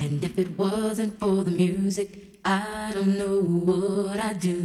And if it wasn't for the music, I don't know what I'd do.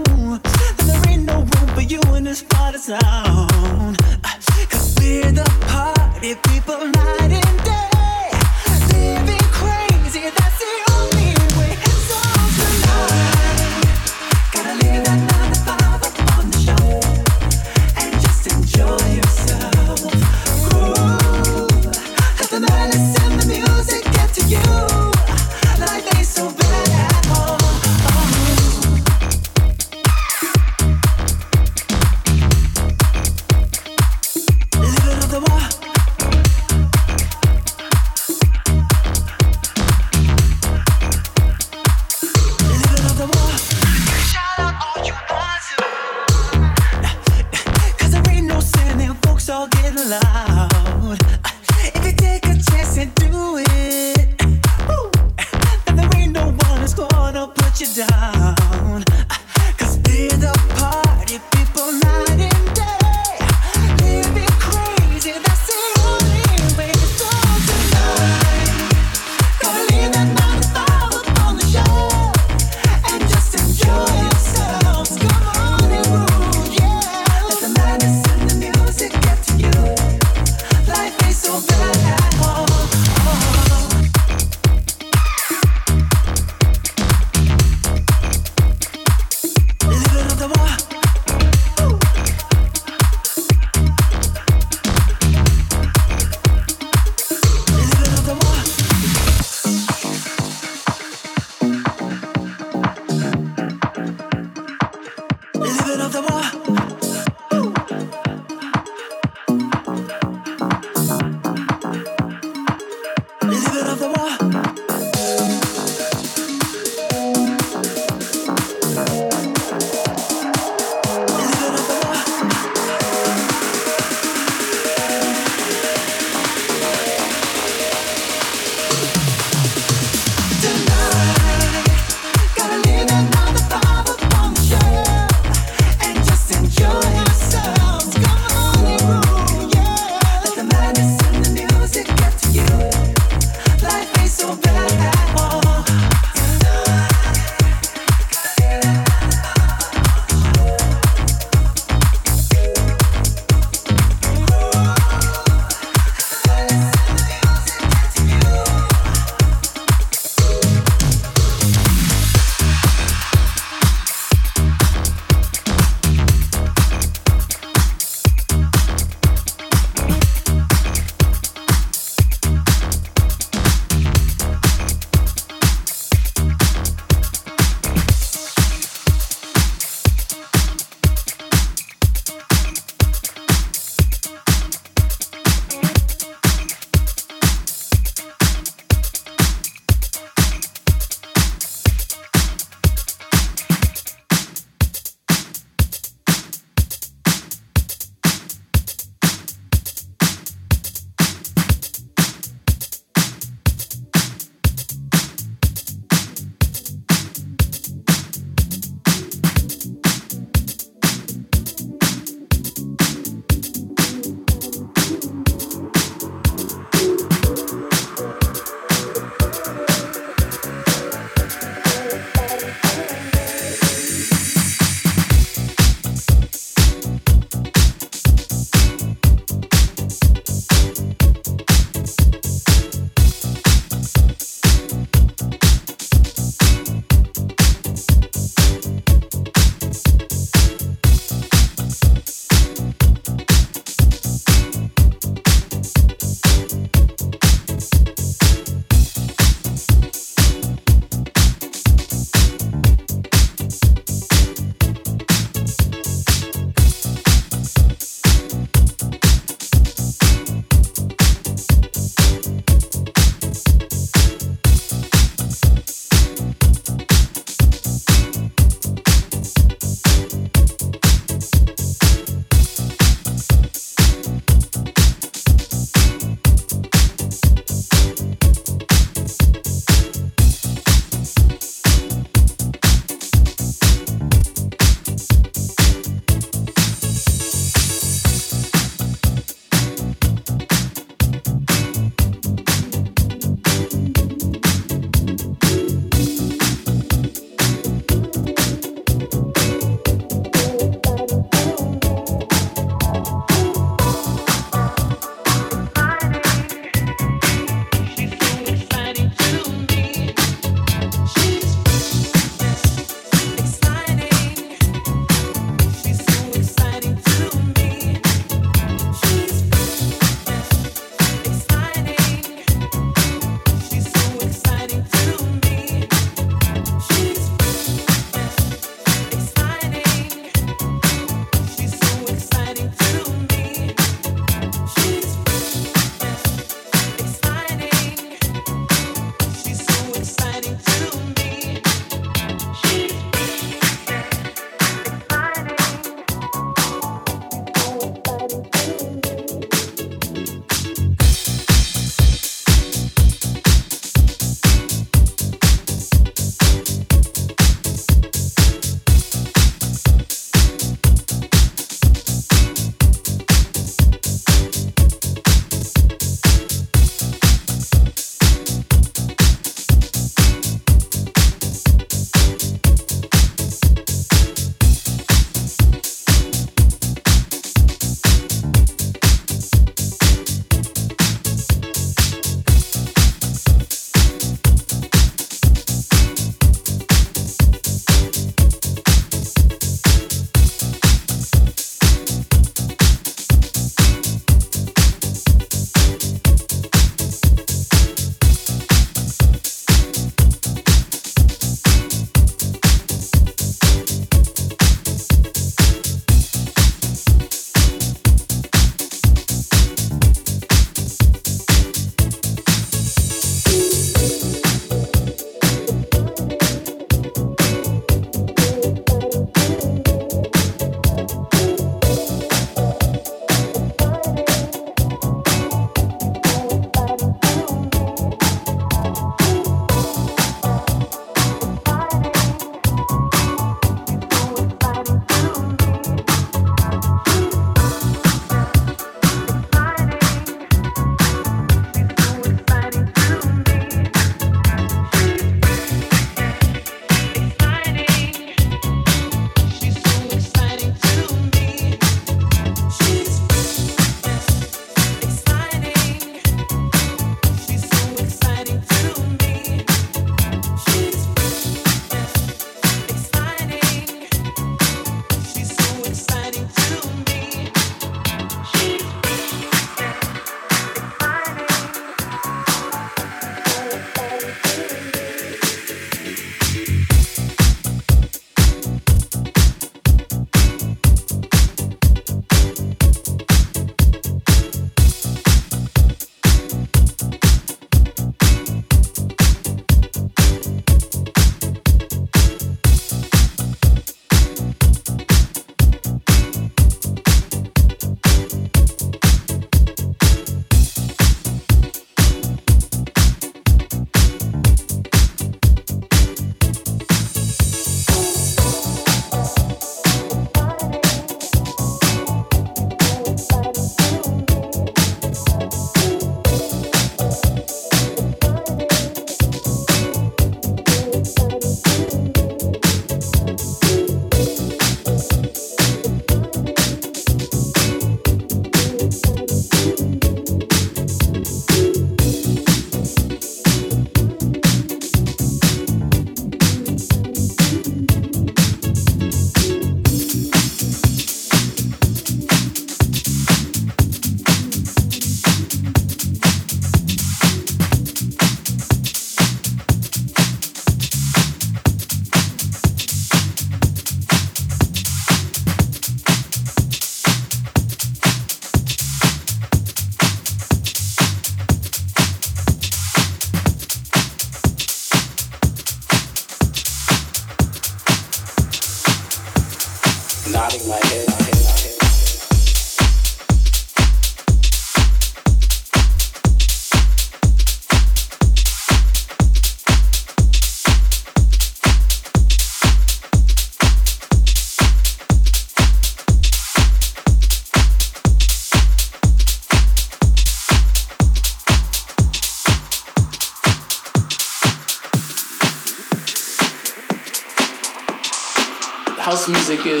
Music is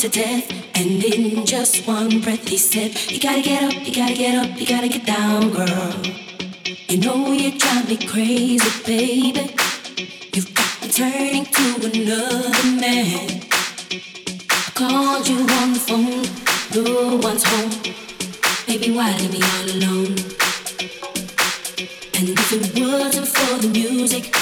to death. And in just one breath, he said, You gotta get up, you gotta get up, you gotta get down, girl. You know you drive me crazy, baby. You've got me turning to another man. I called you on the phone, no one's home. Baby, why leave me all alone? And if it wasn't for the music,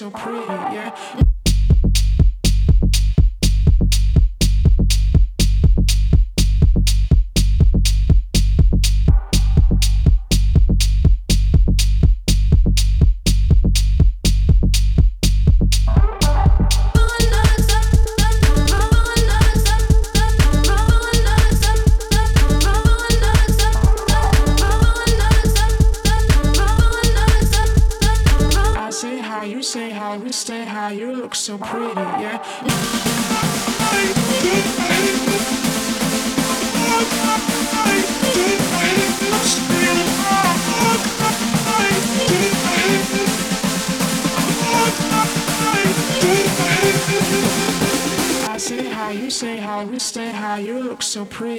so pretty, yeah. so pretty.